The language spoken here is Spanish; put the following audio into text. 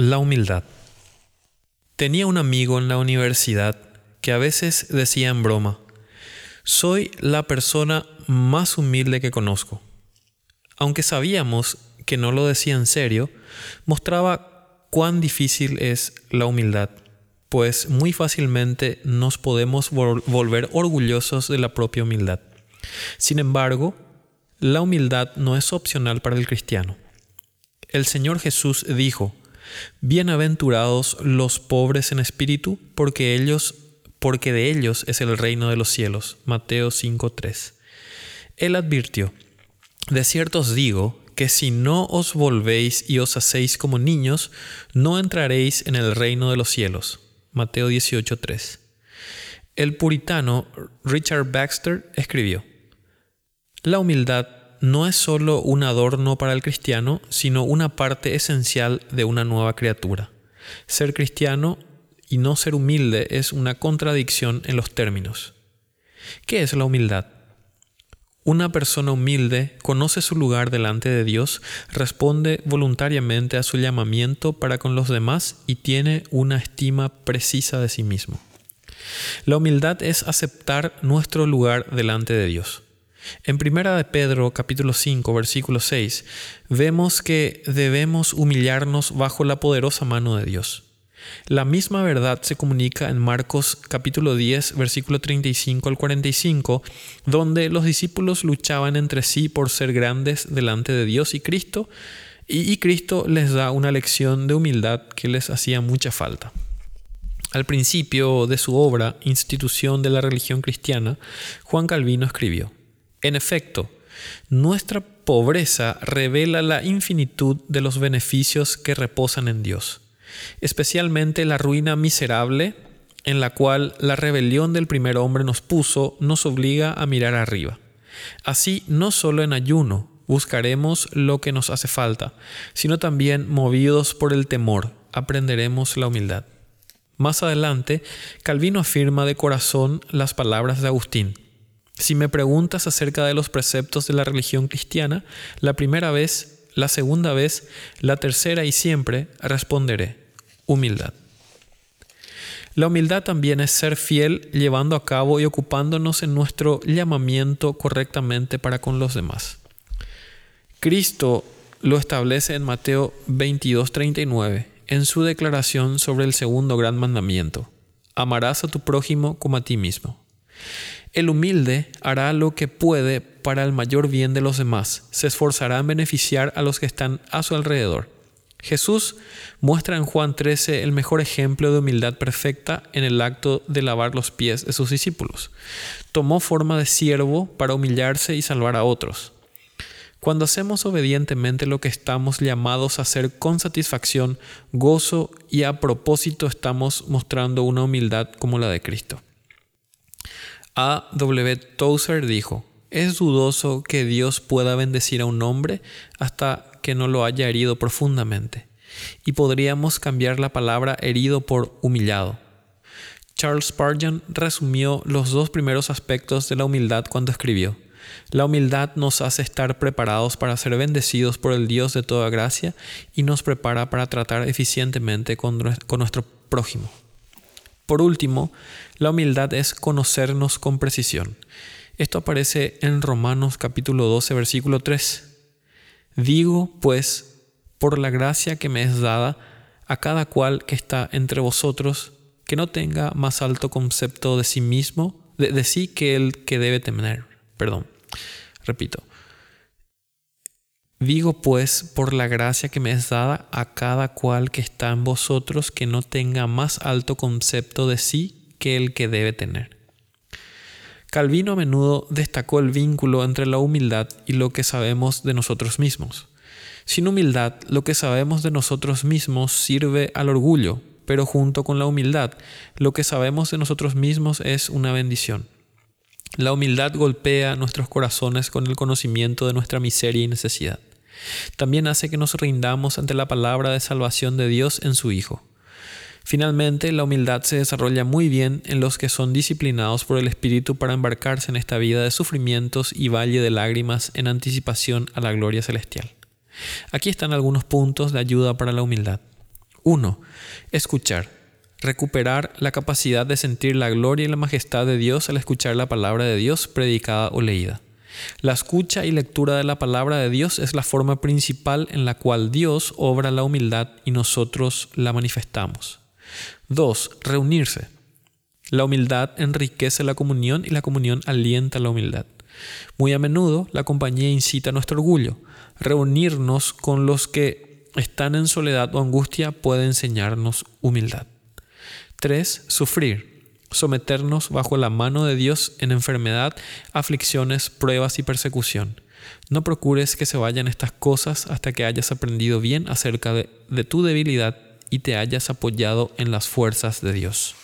La humildad. Tenía un amigo en la universidad que a veces decía en broma, soy la persona más humilde que conozco. Aunque sabíamos que no lo decía en serio, mostraba cuán difícil es la humildad, pues muy fácilmente nos podemos volver orgullosos de la propia humildad. Sin embargo, la humildad no es opcional para el cristiano. El Señor Jesús dijo, Bienaventurados los pobres en espíritu, porque ellos porque de ellos es el reino de los cielos. Mateo 5:3. Él advirtió, De cierto os digo que si no os volvéis y os hacéis como niños, no entraréis en el reino de los cielos. Mateo 18:3. El puritano Richard Baxter escribió, La humildad no es solo un adorno para el cristiano, sino una parte esencial de una nueva criatura. Ser cristiano y no ser humilde es una contradicción en los términos. ¿Qué es la humildad? Una persona humilde conoce su lugar delante de Dios, responde voluntariamente a su llamamiento para con los demás y tiene una estima precisa de sí mismo. La humildad es aceptar nuestro lugar delante de Dios. En Primera de Pedro capítulo 5 versículo 6 vemos que debemos humillarnos bajo la poderosa mano de Dios. La misma verdad se comunica en Marcos capítulo 10 versículo 35 al 45, donde los discípulos luchaban entre sí por ser grandes delante de Dios y Cristo, y, Cristo les da una lección de humildad que les hacía mucha falta. Al principio de su obra, Institución de la Religión Cristiana, Juan Calvino escribió, en efecto, nuestra pobreza revela la infinitud de los beneficios que reposan en Dios, especialmente la ruina miserable en la cual la rebelión del primer hombre nos puso, nos obliga a mirar arriba. Así, no solo en ayuno buscaremos lo que nos hace falta, sino también movidos por el temor, aprenderemos la humildad. Más adelante, Calvino afirma de corazón las palabras de Agustín. Si me preguntas acerca de los preceptos de la religión cristiana, la primera vez, la segunda vez, la tercera y siempre responderé, humildad. La humildad también es ser fiel llevando a cabo y ocupándonos en nuestro llamamiento correctamente para con los demás. Cristo lo establece en Mateo 22:39 en su declaración sobre el segundo gran mandamiento. Amarás a tu prójimo como a ti mismo. El humilde hará lo que puede para el mayor bien de los demás, se esforzará en beneficiar a los que están a su alrededor. Jesús muestra en Juan 13 el mejor ejemplo de humildad perfecta en el acto de lavar los pies de sus discípulos. Tomó forma de siervo para humillarse y salvar a otros. Cuando hacemos obedientemente lo que estamos llamados a hacer con satisfacción, gozo y a propósito estamos mostrando una humildad como la de Cristo. A. W. Tozer dijo, es dudoso que Dios pueda bendecir a un hombre hasta que no lo haya herido profundamente. Y podríamos cambiar la palabra herido por humillado. Charles Spurgeon resumió los dos primeros aspectos de la humildad cuando escribió, la humildad nos hace estar preparados para ser bendecidos por el Dios de toda gracia y nos prepara para tratar eficientemente con, nuestro prójimo. Por último, la humildad es conocernos con precisión. Esto aparece en Romanos capítulo 12, versículo 3. Digo, pues, por la gracia que me es dada, a cada cual que está entre vosotros, que no tenga más alto concepto de sí mismo, de, sí que el que debe tener. Perdón, repito. Digo pues, por la gracia que me es dada a cada cual que está en vosotros, que no tenga más alto concepto de sí que el que debe tener. Calvino a menudo destacó el vínculo entre la humildad y lo que sabemos de nosotros mismos. Sin humildad, lo que sabemos de nosotros mismos sirve al orgullo, pero junto con la humildad, lo que sabemos de nosotros mismos es una bendición. La humildad golpea nuestros corazones con el conocimiento de nuestra miseria y necesidad. También hace que nos rindamos ante la palabra de salvación de Dios en su Hijo. Finalmente, la humildad se desarrolla muy bien en los que son disciplinados por el Espíritu para embarcarse en esta vida de sufrimientos y valle de lágrimas en anticipación a la gloria celestial. Aquí están algunos puntos de ayuda para la humildad. 1. Escuchar. Recuperar la capacidad de sentir la gloria y la majestad de Dios al escuchar la palabra de Dios predicada o leída. La escucha y lectura de la palabra de Dios es la forma principal en la cual Dios obra la humildad y nosotros la manifestamos. 2. Reunirse. La humildad enriquece la comunión y la comunión alienta la humildad. Muy a menudo la compañía incita nuestro orgullo. Reunirnos con los que están en soledad o angustia puede enseñarnos humildad. 3. Sufrir. Someternos bajo la mano de Dios en enfermedad, aflicciones, pruebas y persecución. No procures que se vayan estas cosas hasta que hayas aprendido bien acerca de, de tu debilidad y te hayas apoyado en las fuerzas de Dios.